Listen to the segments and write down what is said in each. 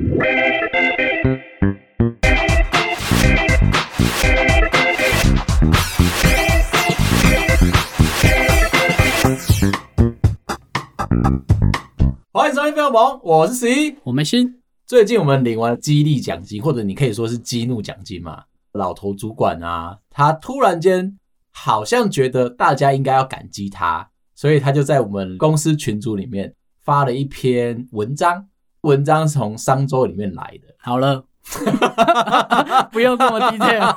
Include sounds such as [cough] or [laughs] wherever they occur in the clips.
欢迎收听《飞龙盟》，我是十一，我们新。最近我们领完激励奖金，或者你可以说是激怒奖金嘛？老头主管啊，他突然间好像觉得大家应该要感激他，所以他就在我们公司群组里面发了一篇文章。文章是从商周里面来的。好了，[laughs] 不用这么 detail。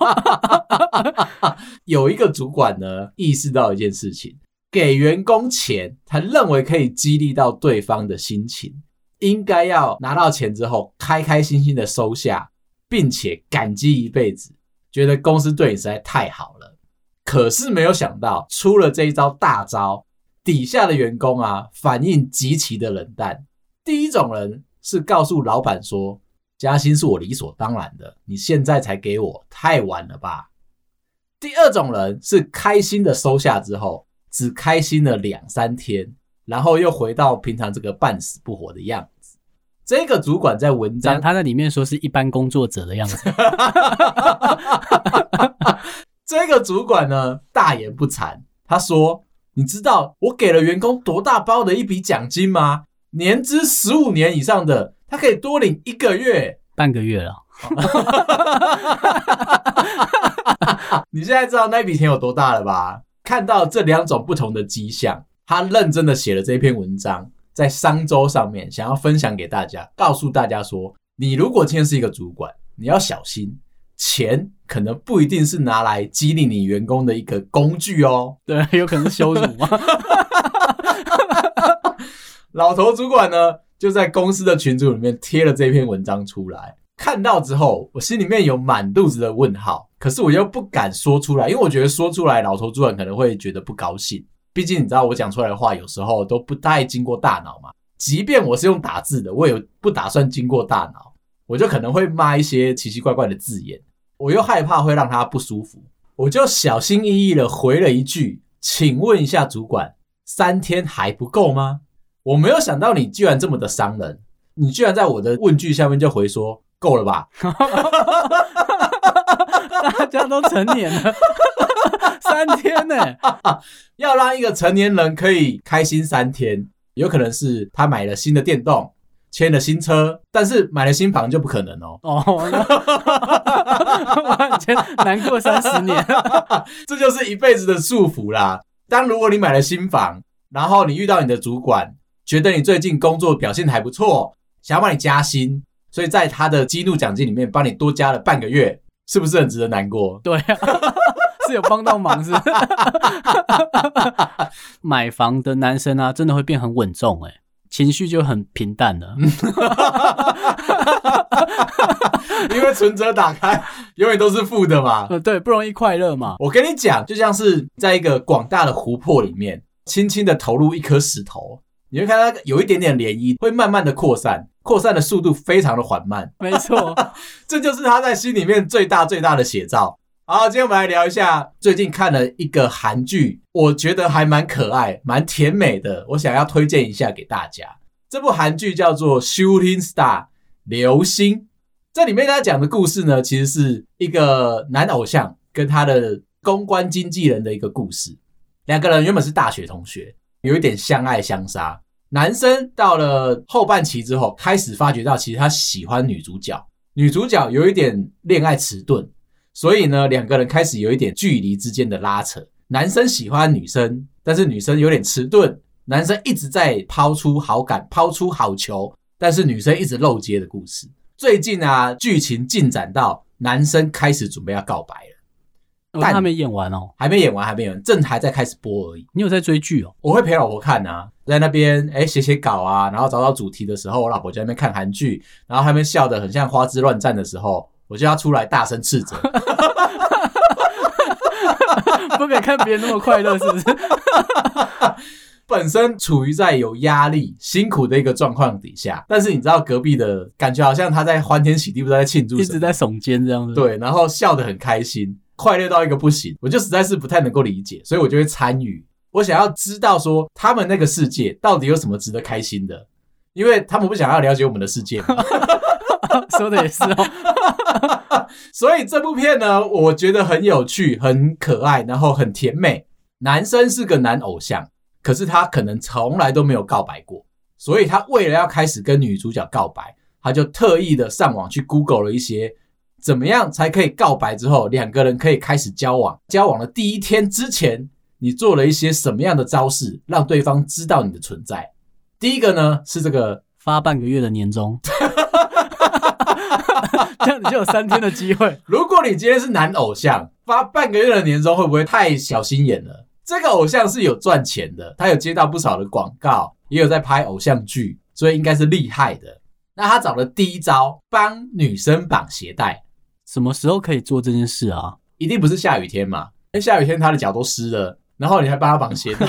[laughs] 有一个主管呢，意识到一件事情：给员工钱，他认为可以激励到对方的心情。应该要拿到钱之后，开开心心的收下，并且感激一辈子，觉得公司对你实在太好了。可是没有想到，出了这一招大招，底下的员工啊，反应极其的冷淡。第一种人是告诉老板说，加薪是我理所当然的，你现在才给我，太晚了吧。第二种人是开心的收下之后，只开心了两三天，然后又回到平常这个半死不活的样子。这个主管在文章，他在里面说是一般工作者的样子。[laughs] 这个主管呢，大言不惭，他说：“你知道我给了员工多大包的一笔奖金吗？年资十五年以上的，他可以多领一个月，半个月了。[laughs] ”你现在知道那笔钱有多大了吧？看到这两种不同的迹象，他认真的写了这篇文章。在商周上面想要分享给大家，告诉大家说，你如果今天是一个主管，你要小心，钱可能不一定是拿来激励你员工的一个工具哦。对，有可能是羞辱吗？[laughs] 老头主管呢，就在公司的群组里面贴了这篇文章出来，看到之后，我心里面有满肚子的问号，可是我又不敢说出来，因为我觉得说出来，老头主管可能会觉得不高兴。毕竟你知道我讲出来的话有时候都不太经过大脑嘛，即便我是用打字的，我也不打算经过大脑，我就可能会骂一些奇奇怪怪的字眼，我又害怕会让他不舒服，我就小心翼翼的回了一句：“请问一下主管，三天还不够吗？”我没有想到你居然这么的伤人，你居然在我的问句下面就回说：“够了吧？”大家都成年了，[laughs] 三天呢、欸？要让一个成年人可以开心三天，有可能是他买了新的电动，签了新车，但是买了新房就不可能哦。哦，完全 [laughs] 难过三十年，[laughs] 这就是一辈子的束缚啦。当如果你买了新房，然后你遇到你的主管，觉得你最近工作表现还不错，想要帮你加薪，所以在他的激怒奖金里面帮你多加了半个月。是不是很值得难过？对啊，[laughs] 是有帮到忙是不是？[laughs] 买房的男生啊，真的会变很稳重诶，情绪就很平淡了。[laughs] 因为存折打开永远都是负的嘛。对，不容易快乐嘛。我跟你讲，就像是在一个广大的湖泊里面，轻轻的投入一颗石头，你会看到有一点点涟漪，会慢慢的扩散。扩散的速度非常的缓慢，没错，[laughs] 这就是他在心里面最大最大的写照。好，今天我们来聊一下最近看了一个韩剧，我觉得还蛮可爱、蛮甜美的，我想要推荐一下给大家。这部韩剧叫做《Shooting Star》流星，这里面他讲的故事呢，其实是一个男偶像跟他的公关经纪人的一个故事。两个人原本是大学同学，有一点相爱相杀。男生到了后半期之后，开始发觉到其实他喜欢女主角，女主角有一点恋爱迟钝，所以呢，两个人开始有一点距离之间的拉扯。男生喜欢女生，但是女生有点迟钝，男生一直在抛出好感，抛出好球，但是女生一直漏接的故事。最近啊，剧情进展到男生开始准备要告白了。但还没演完哦，还没演完，还没演完，正还在开始播而已。你有在追剧哦？我会陪老婆看啊，在那边哎写写稿啊，然后找找主题的时候，我老婆就在那边看韩剧，然后他们笑得很像花枝乱颤的时候，我就要出来大声斥责，[laughs] 不可以看别人那么快乐，是不是？[laughs] 本身处于在有压力、辛苦的一个状况底下，但是你知道隔壁的感觉好像他在欢天喜地，不知道在庆祝，一直在耸肩这样子，对，然后笑得很开心。快乐到一个不行，我就实在是不太能够理解，所以我就会参与。我想要知道说他们那个世界到底有什么值得开心的，因为他们不想要了解我们的世界嘛。[laughs] 说的也是哦。[laughs] 所以这部片呢，我觉得很有趣、很可爱，然后很甜美。男生是个男偶像，可是他可能从来都没有告白过，所以他为了要开始跟女主角告白，他就特意的上网去 Google 了一些怎么样才可以告白之后两个人可以开始交往。交往的第一天之前，你做了一些什么样的招式，让对方知道你的存在？第一个呢是这个发半个月的年终。[laughs] 这样你就有三天的机会。如果你今天是男偶像，发半个月的年终会不会太小心眼了？这个偶像是有赚钱的，他有接到不少的广告，也有在拍偶像剧，所以应该是厉害的。那他找的第一招，帮女生绑鞋带，什么时候可以做这件事啊？一定不是下雨天嘛？因为下雨天他的脚都湿了，然后你还帮他绑鞋带，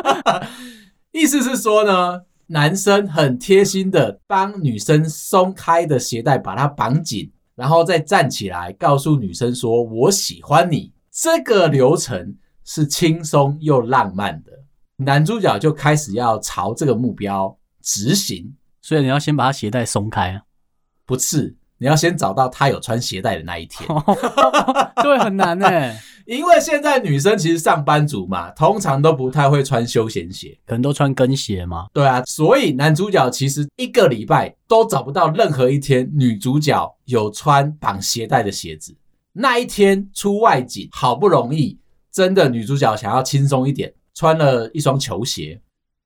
[laughs] 意思是说呢？男生很贴心的帮女生松开的鞋带，把它绑紧，然后再站起来，告诉女生说：“我喜欢你。”这个流程是轻松又浪漫的。男主角就开始要朝这个目标执行，所以你要先把他鞋带松开啊？不是，你要先找到他有穿鞋带的那一天。对，[laughs] 很难呢。[laughs] 因为现在女生其实上班族嘛，通常都不太会穿休闲鞋，可能都穿跟鞋嘛。对啊，所以男主角其实一个礼拜都找不到任何一天女主角有穿绑鞋带的鞋子。那一天出外景，好不容易，真的女主角想要轻松一点，穿了一双球鞋，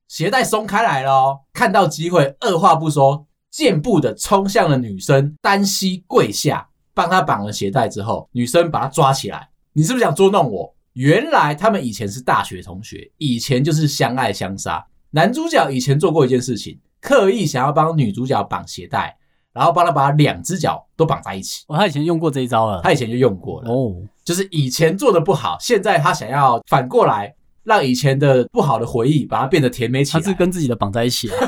鞋带松开来了哦，看到机会，二话不说，箭步的冲向了女生，单膝跪下，帮她绑了鞋带之后，女生把她抓起来。你是不是想捉弄我？原来他们以前是大学同学，以前就是相爱相杀。男主角以前做过一件事情，刻意想要帮女主角绑鞋带，然后帮她把两只脚都绑在一起。哦，他以前用过这一招了，他以前就用过了。哦，就是以前做的不好，现在他想要反过来，让以前的不好的回忆把它变得甜美起来。他是跟自己的绑在一起啊。[laughs]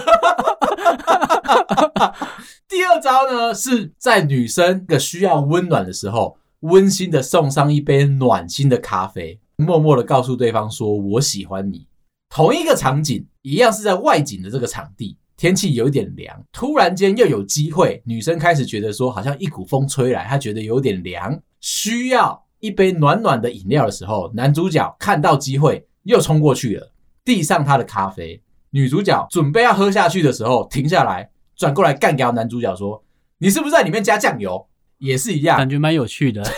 [laughs] 第二招呢，是在女生的需要温暖的时候。温馨的送上一杯暖心的咖啡，默默的告诉对方说：“我喜欢你。”同一个场景，一样是在外景的这个场地，天气有点凉，突然间又有机会，女生开始觉得说，好像一股风吹来，她觉得有点凉，需要一杯暖暖的饮料的时候，男主角看到机会又冲过去了，递上他的咖啡。女主角准备要喝下去的时候，停下来，转过来干掉男主角说：“你是不是在里面加酱油？”也是一样，感觉蛮有趣的。[laughs]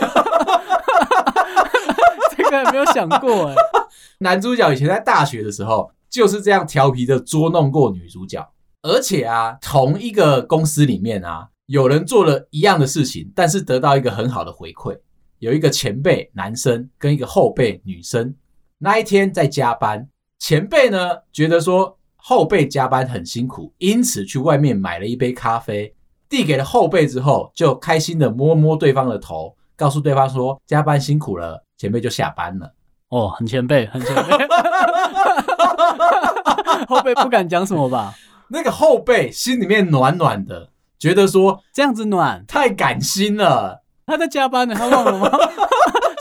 这个还没有想过哎。[laughs] 男主角以前在大学的时候就是这样调皮的捉弄过女主角，而且啊，同一个公司里面啊，有人做了一样的事情，但是得到一个很好的回馈。有一个前辈男生跟一个后辈女生，那一天在加班，前辈呢觉得说后辈加班很辛苦，因此去外面买了一杯咖啡。递给了后辈之后，就开心的摸摸对方的头，告诉对方说：“加班辛苦了。”前辈就下班了。哦，很前辈，很前辈。[laughs] 后辈不敢讲什么吧？那个后辈心里面暖暖的，觉得说这样子暖太感心了。他在加班呢，他忘了吗？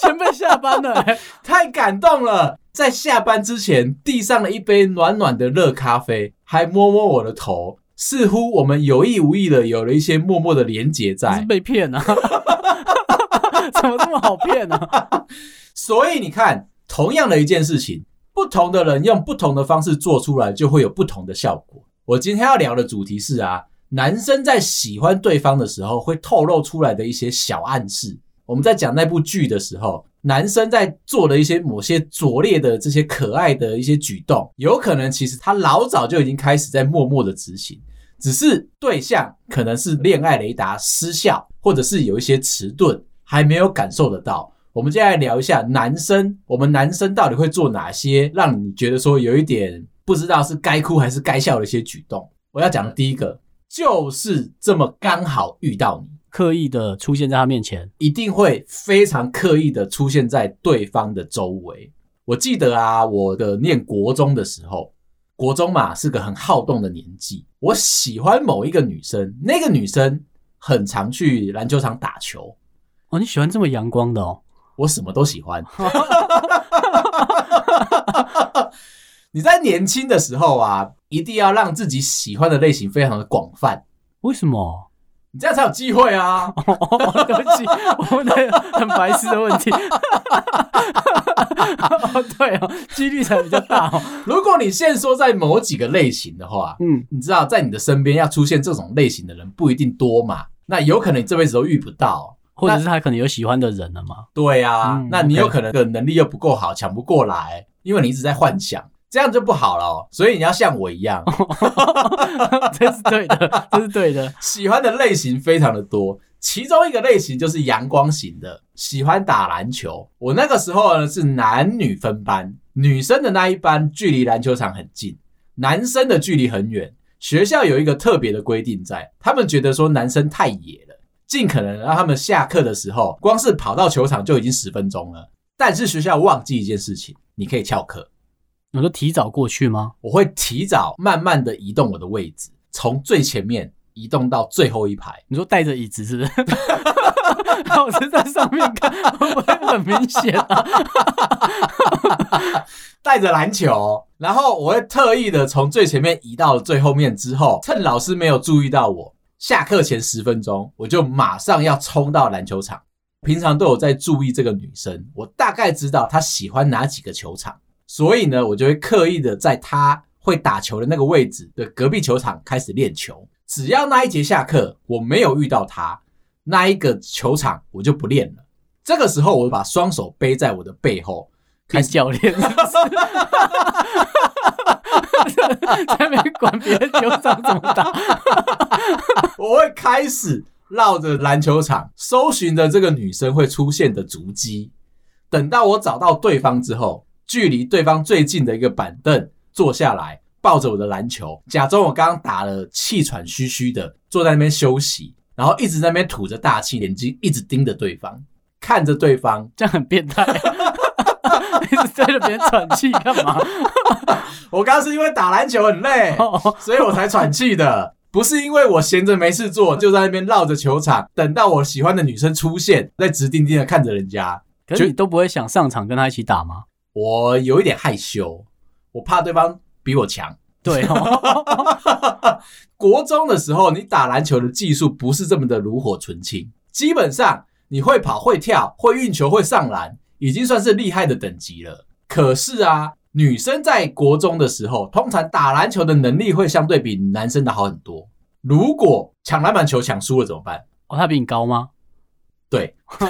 前辈下班了，[laughs] 太感动了。在下班之前递上了一杯暖暖的热咖啡，还摸摸我的头。似乎我们有意无意的有了一些默默的连结在，是被骗啊？[laughs] 怎么这么好骗啊？[laughs] 所以你看，同样的一件事情，不同的人用不同的方式做出来，就会有不同的效果。我今天要聊的主题是啊，男生在喜欢对方的时候会透露出来的一些小暗示。我们在讲那部剧的时候，男生在做的一些某些拙劣的这些可爱的一些举动，有可能其实他老早就已经开始在默默的执行，只是对象可能是恋爱雷达失效，或者是有一些迟钝，还没有感受得到。我们接下来聊一下男生，我们男生到底会做哪些让你觉得说有一点不知道是该哭还是该笑的一些举动。我要讲的第一个就是这么刚好遇到你。刻意的出现在他面前，一定会非常刻意的出现在对方的周围。我记得啊，我的念国中的时候，国中嘛是个很好动的年纪。我喜欢某一个女生，那个女生很常去篮球场打球。哦，你喜欢这么阳光的哦？我什么都喜欢。[laughs] [laughs] 你在年轻的时候啊，一定要让自己喜欢的类型非常的广泛。为什么？你这样才有机会啊！哦、对不起，我问的很白痴的问题。哦，对哦，几率才比较大哦。如果你限缩在某几个类型的话，嗯，你知道在你的身边要出现这种类型的人不一定多嘛？那有可能你这辈子都遇不到，或者是他可能有喜欢的人了嘛？对啊，嗯、那你有可能的能力又不够好，抢不过来，因为你一直在幻想。这样就不好了哦，所以你要像我一样，[laughs] 这是对的，这是对的。喜欢的类型非常的多，其中一个类型就是阳光型的，喜欢打篮球。我那个时候呢是男女分班，女生的那一班距离篮球场很近，男生的距离很远。学校有一个特别的规定在，他们觉得说男生太野了，尽可能让他们下课的时候，光是跑到球场就已经十分钟了。但是学校忘记一件事情，你可以翘课。你说提早过去吗？我会提早慢慢的移动我的位置，从最前面移动到最后一排。你说带着椅子是不是？[laughs] 我是在上面看，会不会很明显啊？[laughs] 带着篮球，然后我会特意的从最前面移到了最后面之后，趁老师没有注意到我，下课前十分钟，我就马上要冲到篮球场。平常都有在注意这个女生，我大概知道她喜欢哪几个球场。所以呢，我就会刻意的在他会打球的那个位置的隔壁球场开始练球。只要那一节下课我没有遇到他，那一个球场我就不练了。这个时候，我就把双手背在我的背后，看 [laughs] 教练在那边管别人球场怎么打。我会开始绕着篮球场，搜寻着这个女生会出现的足迹。等到我找到对方之后。距离对方最近的一个板凳坐下来，抱着我的篮球，假装我刚刚打了气喘吁吁的坐在那边休息，然后一直在那边吐着大气，眼睛一直盯着对方，看着对方，这样很变态，[laughs] 一直对着别人喘气干嘛？我刚刚是因为打篮球很累，所以我才喘气的，不是因为我闲着没事做，就在那边绕着球场，等到我喜欢的女生出现，在直盯盯的看着人家。可是你都不会想上场跟她一起打吗？我有一点害羞，我怕对方比我强。对哦，[laughs] 国中的时候，你打篮球的技术不是这么的炉火纯青，基本上你会跑、会跳、会运球、会上篮，已经算是厉害的等级了。可是啊，女生在国中的时候，通常打篮球的能力会相对比男生的好很多。如果抢篮板球抢输了怎么办？哦，他比你高吗？对。[laughs]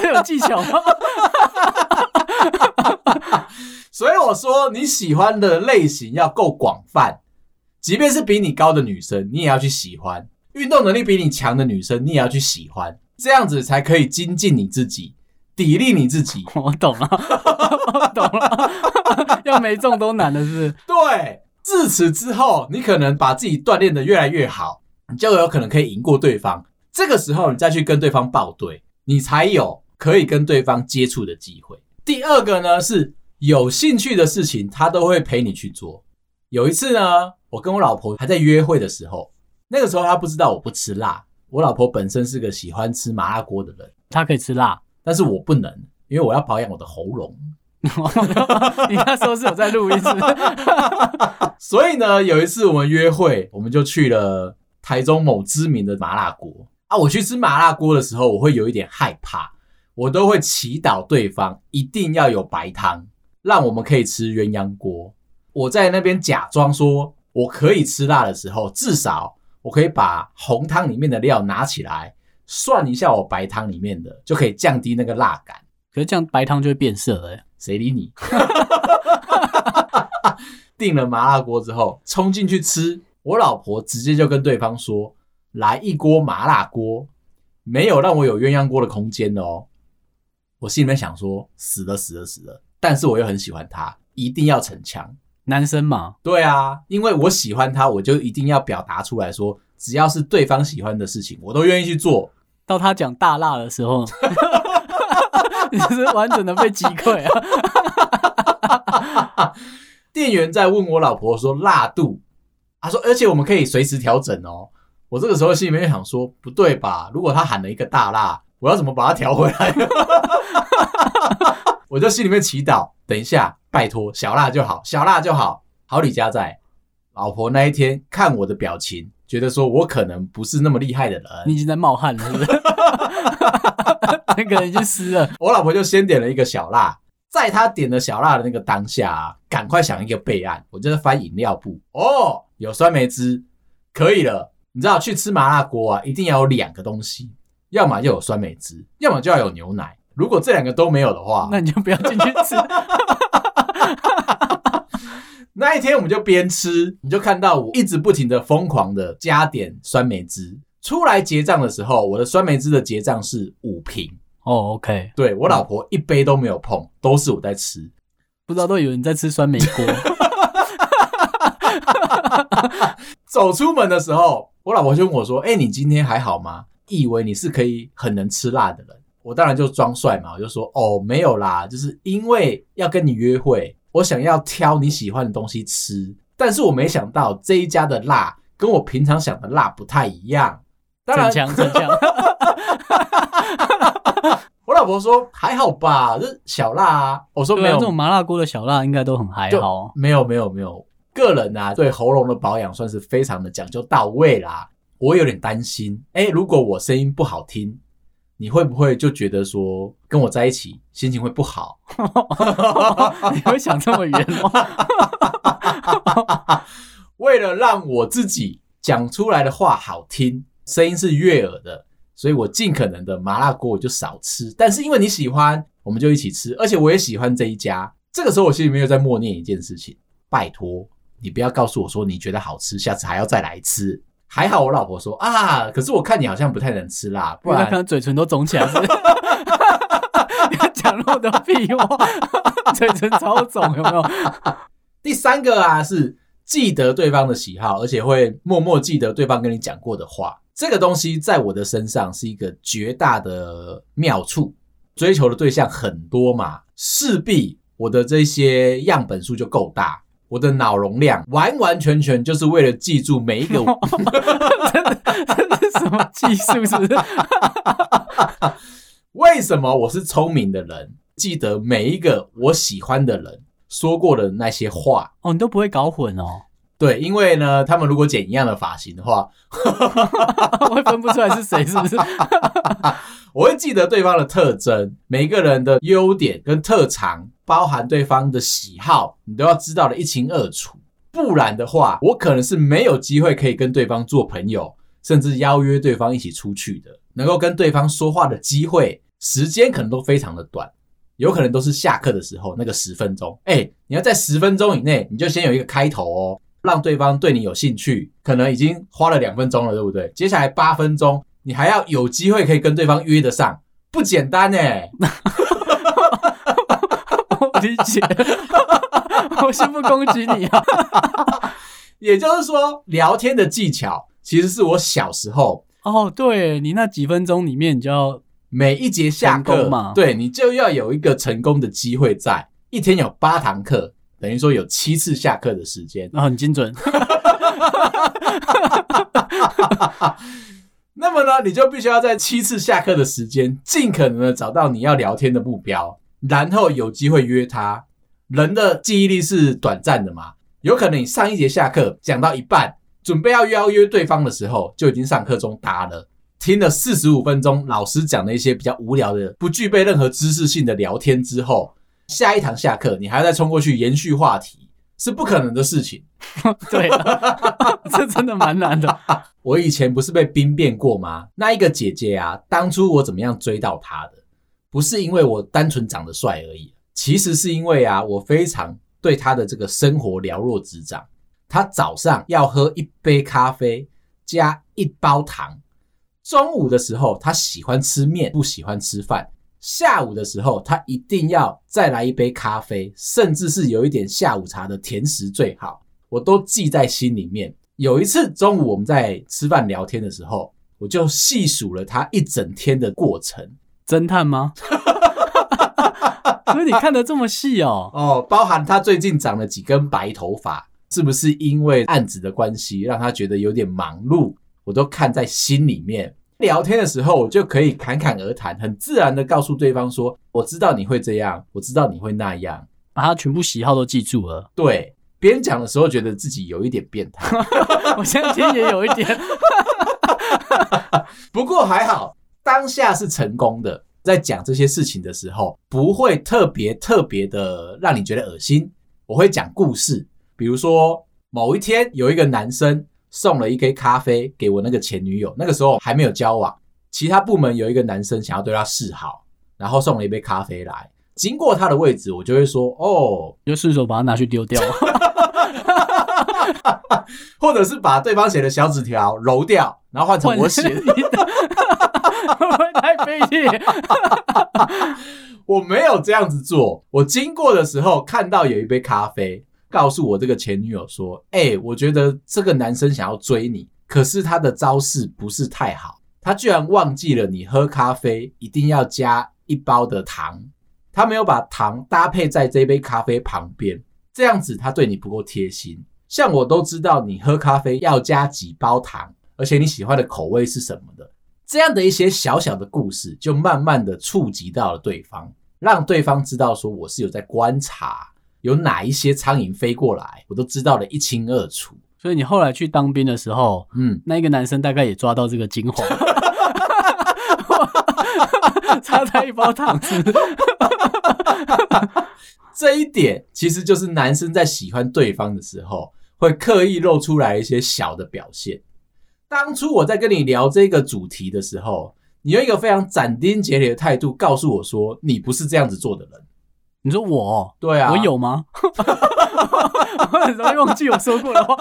这有技巧吗？所以我说你喜欢的类型要够广泛，即便是比你高的女生，你也要去喜欢；运动能力比你强的女生，你也要去喜欢。这样子才可以精进你自己，砥砺你自己。[laughs] 我懂了，我懂了，[laughs] 要没中都难的是不是？对，自此之后，你可能把自己锻炼的越来越好，你就有可能可以赢过对方。这个时候，你再去跟对方报对。你才有可以跟对方接触的机会。第二个呢，是有兴趣的事情，他都会陪你去做。有一次呢，我跟我老婆还在约会的时候，那个时候她不知道我不吃辣。我老婆本身是个喜欢吃麻辣锅的人，她可以吃辣，但是我不能，因为我要保养我的喉咙。[laughs] 你那时候是有在录音是是？[laughs] 所以呢，有一次我们约会，我们就去了台中某知名的麻辣锅。啊，我去吃麻辣锅的时候，我会有一点害怕，我都会祈祷对方一定要有白汤，让我们可以吃鸳鸯锅。我在那边假装说我可以吃辣的时候，至少我可以把红汤里面的料拿起来涮一下我白汤里面的，就可以降低那个辣感。可是这样白汤就会变色了，谁理你？[laughs] 订了麻辣锅之后，冲进去吃，我老婆直接就跟对方说。来一锅麻辣锅，没有让我有鸳鸯锅的空间哦。我心里面想说，死了死了死了，但是我又很喜欢他，一定要逞强。男生嘛，对啊，因为我喜欢他，我就一定要表达出来说，只要是对方喜欢的事情，我都愿意去做。到他讲大辣的时候，[laughs] [laughs] 你是完整的被击溃啊！[laughs] 店员在问我老婆说辣度，他说，而且我们可以随时调整哦。我这个时候心里面想说，不对吧？如果他喊了一个大辣，我要怎么把它调回来？我就心里面祈祷，等一下，拜托小辣就好，小辣就好。好李家在，老婆那一天看我的表情，觉得说我可能不是那么厉害的人。你已经在冒汗了，是不是？[laughs] 那个人已经湿了。[laughs] 我老婆就先点了一个小辣，在她点了小辣的那个当下啊，赶快想一个备案，我就在翻饮料簿。哦，有酸梅汁，可以了。你知道去吃麻辣锅啊，一定要有两个东西，要么就有酸梅汁，要么就要有牛奶。如果这两个都没有的话，那你就不要进去吃。[laughs] 那一天我们就边吃，你就看到我一直不停的疯狂的加点酸梅汁。出来结账的时候，我的酸梅汁的结账是五瓶。哦，OK，对，我老婆一杯都没有碰，都是我在吃。不知道都以为你在吃酸梅锅。[laughs] 走出门的时候，我老婆就问我说：“哎，你今天还好吗？以为你是可以很能吃辣的人。”我当然就装帅嘛，我就说：“哦，没有啦，就是因为要跟你约会。”我想要挑你喜欢的东西吃，但是我没想到这一家的辣跟我平常想的辣不太一样。当然，逞强逞强。我老婆说还好吧，这小辣啊。我说没有，这种麻辣锅的小辣应该都很还好。没有没有没有，个人啊对喉咙的保养算是非常的讲究到位啦。我有点担心，哎，如果我声音不好听。你会不会就觉得说跟我在一起心情会不好？[laughs] 你会想这么远吗？[laughs] 为了让我自己讲出来的话好听，声音是悦耳的，所以我尽可能的麻辣锅我就少吃。但是因为你喜欢，我们就一起吃，而且我也喜欢这一家。这个时候我心里面又在默念一件事情：拜托你不要告诉我说你觉得好吃，下次还要再来吃。还好我老婆说啊，可是我看你好像不太能吃辣，不然可能嘴唇都肿起来是不是？你讲那么多屁话，[laughs] 嘴唇超肿有没有？第三个啊是记得对方的喜好，而且会默默记得对方跟你讲过的话。这个东西在我的身上是一个绝大的妙处。追求的对象很多嘛，势必我的这些样本数就够大。我的脑容量完完全全就是为了记住每一个，[laughs] 真的这是什么技术？是不是？[laughs] 为什么我是聪明的人，记得每一个我喜欢的人说过的那些话？哦，你都不会搞混哦。对，因为呢，他们如果剪一样的发型的话，[laughs] 我会分不出来是谁，是不是？我会记得对方的特征，每一个人的优点跟特长。包含对方的喜好，你都要知道的一清二楚，不然的话，我可能是没有机会可以跟对方做朋友，甚至邀约对方一起出去的。能够跟对方说话的机会，时间可能都非常的短，有可能都是下课的时候那个十分钟。哎，你要在十分钟以内，你就先有一个开头哦，让对方对你有兴趣。可能已经花了两分钟了，对不对？接下来八分钟，你还要有机会可以跟对方约得上，不简单哎。[laughs] 理解，我先不攻击你啊。[laughs] 也就是说，聊天的技巧其实是我小时候哦，对你那几分钟里面，你就要每一节下课嘛，对你就要有一个成功的机会在，在一天有八堂课，等于说有七次下课的时间，啊，很精准。[laughs] 那么呢，你就必须要在七次下课的时间，尽可能的找到你要聊天的目标。然后有机会约他，人的记忆力是短暂的嘛？有可能你上一节下课讲到一半，准备要邀约对方的时候，就已经上课中打了。听了四十五分钟老师讲的一些比较无聊的、不具备任何知识性的聊天之后，下一堂下课你还要再冲过去延续话题，是不可能的事情。[laughs] 对了，[laughs] 这真的蛮难的。[laughs] 我以前不是被兵变过吗？那一个姐姐啊，当初我怎么样追到她的？不是因为我单纯长得帅而已，其实是因为啊，我非常对他的这个生活了若指掌。他早上要喝一杯咖啡加一包糖，中午的时候他喜欢吃面，不喜欢吃饭。下午的时候他一定要再来一杯咖啡，甚至是有一点下午茶的甜食最好，我都记在心里面。有一次中午我们在吃饭聊天的时候，我就细数了他一整天的过程。侦探吗？[laughs] 所以你看得这么细哦？哦，包含他最近长了几根白头发，是不是因为案子的关系让他觉得有点忙碌？我都看在心里面。聊天的时候，我就可以侃侃而谈，很自然的告诉对方说：“我知道你会这样，我知道你会那样。”把他全部喜好都记住了。对，边讲的时候觉得自己有一点变态，[laughs] 我现在听也有一点，[laughs] 不过还好，当下是成功的。在讲这些事情的时候，不会特别特别的让你觉得恶心。我会讲故事，比如说某一天有一个男生送了一杯咖啡给我那个前女友，那个时候还没有交往。其他部门有一个男生想要对她示好，然后送了一杯咖啡来。经过他的位置，我就会说：“哦，就顺手把它拿去丢掉，[laughs] 或者是把对方写的小纸条揉掉，然后换成我写的。[laughs] ”会不会太卑劣？[laughs] 我没有这样子做。我经过的时候看到有一杯咖啡，告诉我这个前女友说：“哎，我觉得这个男生想要追你，可是他的招式不是太好，他居然忘记了你喝咖啡一定要加一包的糖。”他没有把糖搭配在这杯咖啡旁边，这样子他对你不够贴心。像我都知道你喝咖啡要加几包糖，而且你喜欢的口味是什么的。这样的一些小小的故事，就慢慢的触及到了对方，让对方知道说我是有在观察，有哪一些苍蝇飞过来，我都知道的一清二楚。所以你后来去当兵的时候，嗯，那一个男生大概也抓到这个精华，[laughs] 插在一包糖吃。这一点其实就是男生在喜欢对方的时候，会刻意露出来一些小的表现。当初我在跟你聊这个主题的时候，你用一个非常斩钉截铁的态度告诉我说，你不是这样子做的人。你说我？对啊，我有吗？[laughs] 我很容易忘记我说过的话。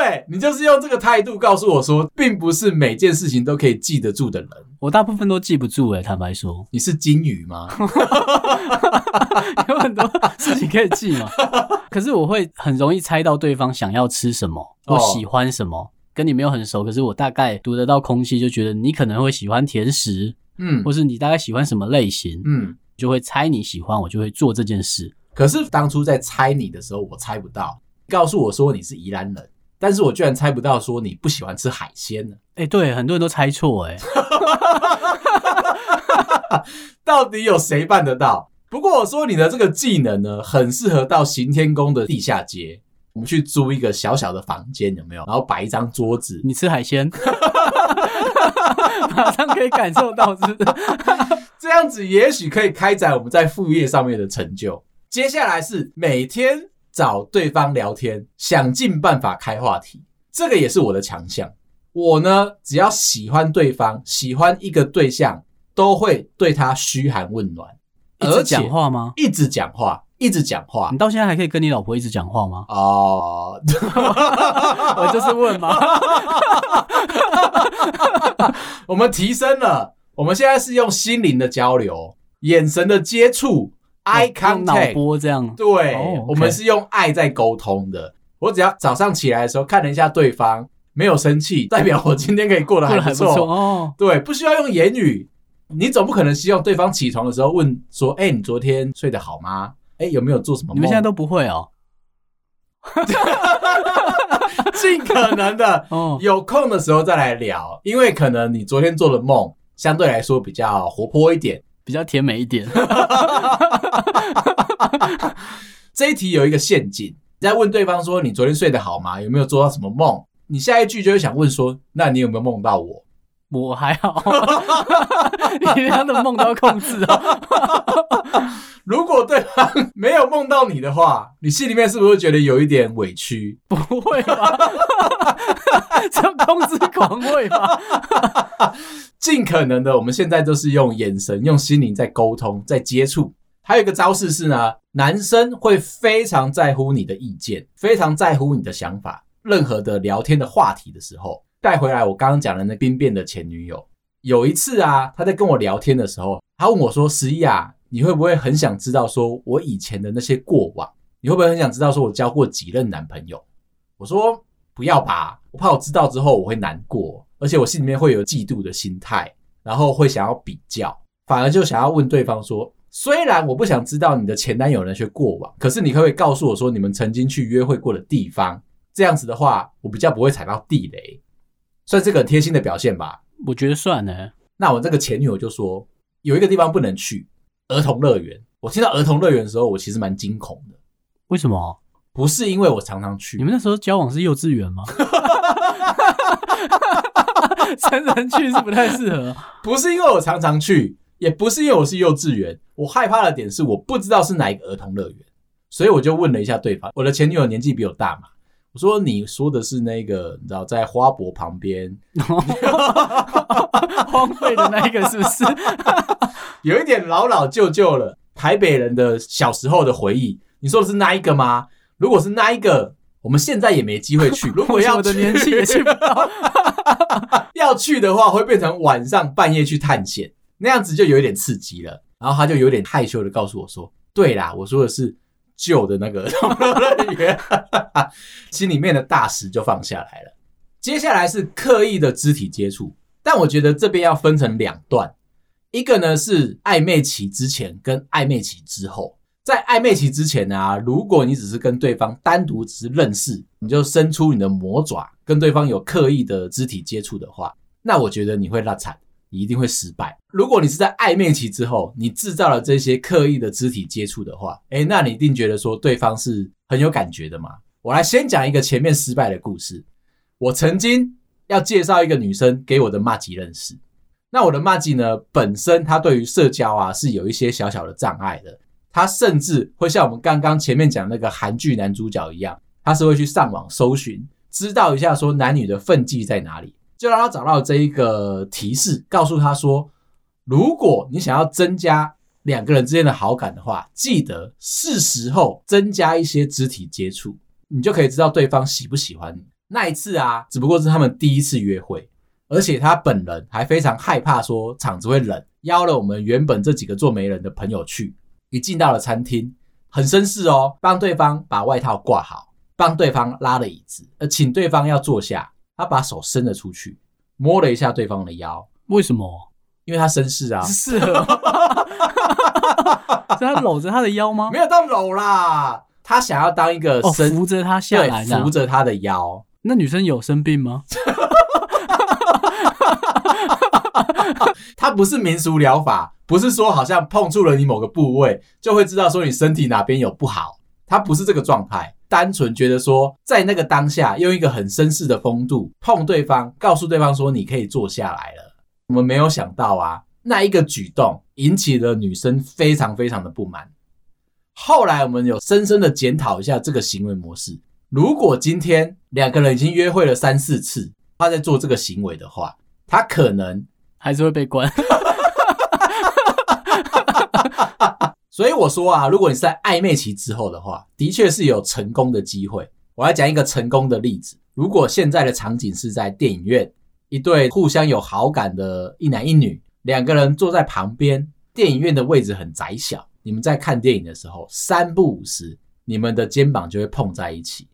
对，你就是用这个态度告诉我说，并不是每件事情都可以记得住的人。我大部分都记不住诶，坦白说。你是金鱼吗？[laughs] 有很多事情可以记嘛。[laughs] 可是我会很容易猜到对方想要吃什么，我喜欢什么。跟你没有很熟，可是我大概读得到空气，就觉得你可能会喜欢甜食，嗯，或是你大概喜欢什么类型，嗯，就会猜你喜欢，我就会做这件事。可是当初在猜你的时候，我猜不到。告诉我说你是宜兰人。但是我居然猜不到，说你不喜欢吃海鲜呢？哎，对，很多人都猜错，哎，[laughs] 到底有谁办得到？不过我说你的这个技能呢，很适合到行天宫的地下街，我们去租一个小小的房间，有没有？然后摆一张桌子，你吃海鲜，[laughs] 马上可以感受到，是不是？这样子也许可以开展我们在副业上面的成就。接下来是每天。找对方聊天，想尽办法开话题，这个也是我的强项。我呢，只要喜欢对方，喜欢一个对象，都会对他嘘寒问暖。一直讲话吗？一直讲话，一直讲话。你到现在还可以跟你老婆一直讲话吗？哦，[laughs] 我就是问嘛。[laughs] 我们提升了，我们现在是用心灵的交流，眼神的接触。Eye contact，脑波这样，对，oh, okay. 我们是用爱在沟通的。我只要早上起来的时候看了一下对方，没有生气，代表我今天可以过得还不错哦。对，不需要用言语，你总不可能希望对方起床的时候问说：“哎、欸，你昨天睡得好吗？哎、欸，有没有做什么？”你们现在都不会哦，[laughs] 尽可能的，有空的时候再来聊，因为可能你昨天做的梦相对来说比较活泼一点。比较甜美一点。[laughs] 这一题有一个陷阱，你在问对方说：“你昨天睡得好吗？有没有做到什么梦？”你下一句就会想问说：“那你有没有梦到我？”我还好，[laughs] 你连他的梦都要控制啊。[laughs] 如果对方没有梦到你的话，你心里面是不是会觉得有一点委屈？不会吧？这控制狂会吧？尽可能的，我们现在都是用眼神、用心灵在沟通、在接触。还有一个招式是呢，男生会非常在乎你的意见，非常在乎你的想法。任何的聊天的话题的时候。带回来，我刚刚讲的那兵变的前女友，有一次啊，他在跟我聊天的时候，他问我说：“十一啊，你会不会很想知道说我以前的那些过往？你会不会很想知道说我交过几任男朋友？”我说：“不要吧，我怕我知道之后我会难过，而且我心里面会有嫉妒的心态，然后会想要比较，反而就想要问对方说：虽然我不想知道你的前男友那些过往，可是你可不可以告诉我说你们曾经去约会过的地方？这样子的话，我比较不会踩到地雷。”算是个很贴心的表现吧，我觉得算呢。那我这个前女友就说，有一个地方不能去，儿童乐园。我听到儿童乐园的时候，我其实蛮惊恐的。为什么？不是因为我常常去，你们那时候交往是幼稚园吗？[laughs] [laughs] 成人去是不太适合。不是因为我常常去，也不是因为我是幼稚园。我害怕的点是我不知道是哪一个儿童乐园，所以我就问了一下对方。我的前女友年纪比我大嘛，我说你说的是那个，你知道在花博旁边荒废的那一个是不是？[laughs] 有一点老老旧旧了，台北人的小时候的回忆。你说的是那一个吗？如果是那一个，我们现在也没机会去。[laughs] 如果要我的年纪也去不到，[laughs] 要去的话会变成晚上半夜去探险，那样子就有一点刺激了。然后他就有点害羞的告诉我说：“对啦，我说的是旧的那个儿童乐园。[laughs] ”心里面的大石就放下来了。接下来是刻意的肢体接触，但我觉得这边要分成两段，一个呢是暧昧期之前跟暧昧期之后。在暧昧期之前呢、如果你只是跟对方单独只是认识，你就伸出你的魔爪跟对方有刻意的肢体接触的话，那我觉得你会落惨，你一定会失败。如果你是在暧昧期之后，你制造了这些刻意的肢体接触的话，诶，那你一定觉得说对方是很有感觉的嘛。我来先讲一个前面失败的故事。我曾经要介绍一个女生给我的麻吉认识，那我的麻吉呢，本身她对于社交啊是有一些小小的障碍的。他甚至会像我们刚刚前面讲那个韩剧男主角一样，他是会去上网搜寻，知道一下说男女的分际在哪里，就让他找到这一个提示，告诉他说，如果你想要增加两个人之间的好感的话，记得是时候增加一些肢体接触，你就可以知道对方喜不喜欢你。那一次啊，只不过是他们第一次约会，而且他本人还非常害怕说场子会冷，邀了我们原本这几个做媒人的朋友去。一进到了餐厅，很绅士哦，帮对方把外套挂好，帮对方拉了椅子，呃，请对方要坐下。他把手伸了出去，摸了一下对方的腰。为什么？因为他绅士啊，是适合。是他搂着他的腰吗？没有到搂啦，他想要当一个扶着他下来，扶着他的腰。那女生有生病吗？[laughs] [laughs] 它不是民俗疗法，不是说好像碰触了你某个部位就会知道说你身体哪边有不好，它不是这个状态，单纯觉得说在那个当下用一个很绅士的风度碰对方，告诉对方说你可以坐下来了。我们没有想到啊，那一个举动引起了女生非常非常的不满。后来我们有深深的检讨一下这个行为模式，如果今天两个人已经约会了三四次，他在做这个行为的话，他可能。还是会被关，[laughs] 所以我说啊，如果你是在暧昧期之后的话，的确是有成功的机会。我来讲一个成功的例子：如果现在的场景是在电影院，一对互相有好感的一男一女，两个人坐在旁边，电影院的位置很窄小，你们在看电影的时候，三不五时，你们的肩膀就会碰在一起。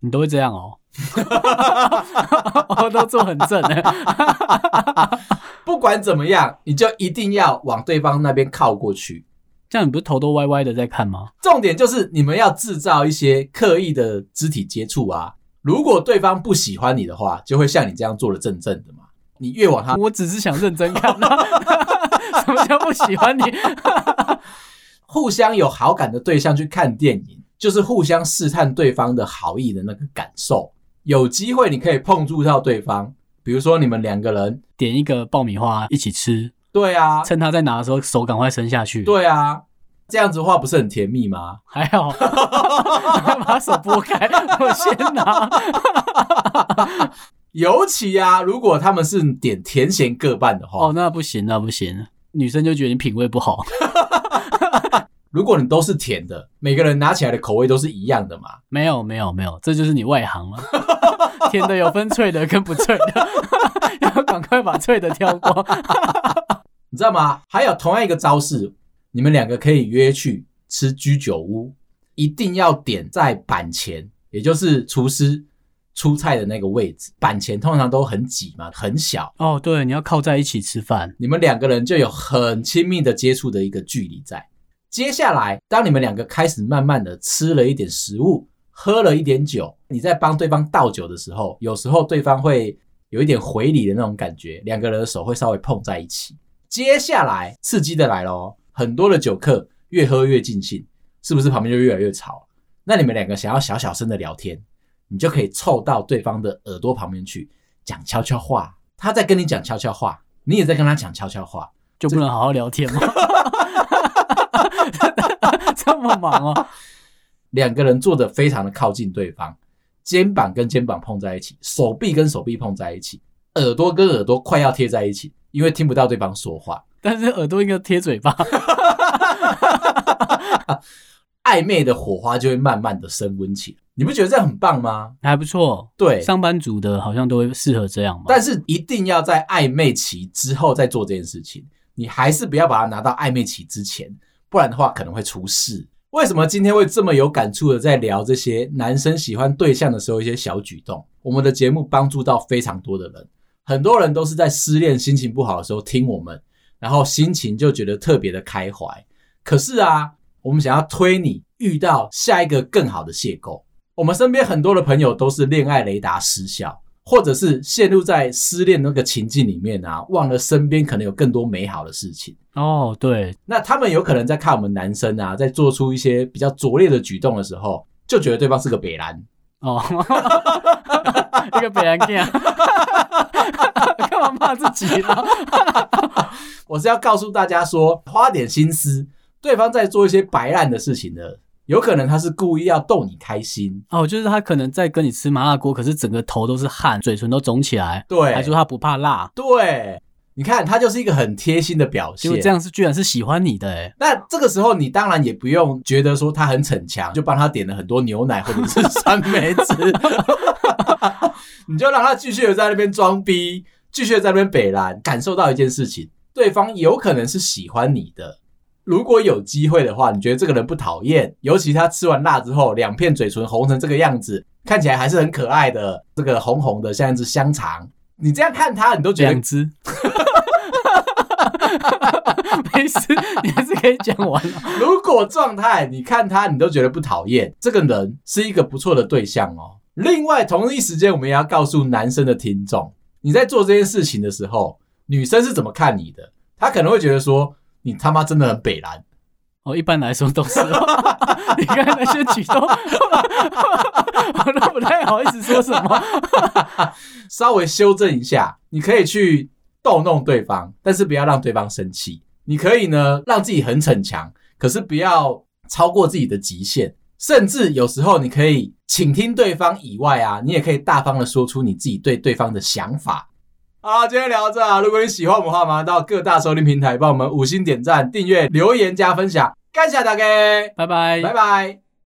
你都会这样哦？[laughs] 我都坐很正的。不管怎么样，你就一定要往对方那边靠过去。这样你不是头都歪歪的在看吗？重点就是你们要制造一些刻意的肢体接触啊。如果对方不喜欢你的话，就会像你这样坐的正正的嘛。你越往他，我只是想认真看啊。[laughs] 什么叫不喜欢你？[laughs] 互相有好感的对象去看电影，就是互相试探对方的好意的那个感受。有机会你可以碰触到对方。比如说，你们两个人点一个爆米花一起吃，对啊，趁他在拿的时候手赶快伸下去，对啊，这样子的话不是很甜蜜吗？还好，[laughs] 把手拨开，我先拿。[laughs] 尤其啊，如果他们是点甜咸各半的话，哦，那不行，那不行，女生就觉得你品味不好。[laughs] 如果你都是甜的，每个人拿起来的口味都是一样的嘛？没有，没有，没有，这就是你外行了。[laughs] 甜的有分脆的跟不脆的，[laughs] 要赶快把脆的挑光。[laughs] 你知道吗？还有同样一个招式，你们两个可以约去吃居酒屋，一定要点在板前，也就是厨师出菜的那个位置。板前通常都很挤嘛，很小。哦，对，你要靠在一起吃饭，你们两个人就有很亲密的接触的一个距离在。接下来，当你们两个开始慢慢的吃了一点食物。喝了一点酒，你在帮对方倒酒的时候，有时候对方会有一点回礼的那种感觉，两个人的手会稍微碰在一起。接下来刺激的来咯，很多的酒客越喝越尽兴，是不是旁边就越来越吵？那你们两个想要小小声的聊天，你就可以凑到对方的耳朵旁边去讲悄悄话。他在跟你讲悄悄话，你也在跟他讲悄悄话，就不能好好聊天吗？[laughs] 这么忙哦！两个人坐的非常的靠近对方，肩膀跟肩膀碰在一起，手臂跟手臂碰在一起，耳朵跟耳朵快要贴在一起，因为听不到对方说话，但是耳朵应该贴嘴巴，[laughs] 暧昧的火花就会慢慢的升温起来。你不觉得这样很棒吗？还不错，对，上班族的好像都会适合这样嘛。但是一定要在暧昧期之后再做这件事情，你还是不要把它拿到暧昧期之前，不然的话可能会出事。为什么今天会这么有感触的在聊这些男生喜欢对象的时候一些小举动？我们的节目帮助到非常多的人，很多人都是在失恋、心情不好的时候听我们，然后心情就觉得特别的开怀。可是啊，我们想要推你遇到下一个更好的邂逅。我们身边很多的朋友都是恋爱雷达失效。或者是陷入在失恋那个情境里面啊，忘了身边可能有更多美好的事情哦。对，那他们有可能在看我们男生啊，在做出一些比较拙劣的举动的时候，就觉得对方是个北兰哦，[laughs] 一个北兰干，[laughs] 干嘛骂自己呢？[laughs] 我是要告诉大家说，花点心思，对方在做一些白烂的事情的。有可能他是故意要逗你开心。哦，就是他可能在跟你吃麻辣锅，可是整个头都是汗，嘴唇都肿起来，对，还说他不怕辣，对，你看他就是一个很贴心的表现，就这样是居然是喜欢你的诶，那这个时候你当然也不用觉得说他很逞强，就帮他点了很多牛奶或者是酸梅汁，你就让他继续的在那边装逼，继续的在那边北兰，感受到一件事情，对方有可能是喜欢你的。如果有机会的话，你觉得这个人不讨厌，尤其他吃完辣之后，两片嘴唇红成这个样子，看起来还是很可爱的，这个红红的像一只香肠。你这样看他，你都觉得两只，[laughs] 没事，你还是可以讲完了。如果状态，你看他，你都觉得不讨厌，这个人是一个不错的对象哦。另外，同一时间，我们也要告诉男生的听众，你在做这件事情的时候，女生是怎么看你的？她可能会觉得说。你他妈真的很北烂哦！一般来说都是，[laughs] 你看那些举动，[laughs] 我都不太好意思说什么，[laughs] 稍微修正一下。你可以去逗弄对方，但是不要让对方生气。你可以呢，让自己很逞强，可是不要超过自己的极限。甚至有时候，你可以倾听对方以外啊，你也可以大方的说出你自己对对方的想法。好，今天聊到这啊！如果你喜欢我们的话，麻烦到各大收听平台帮我们五星点赞、订阅、留言、加分享，感谢大家，拜拜，拜拜。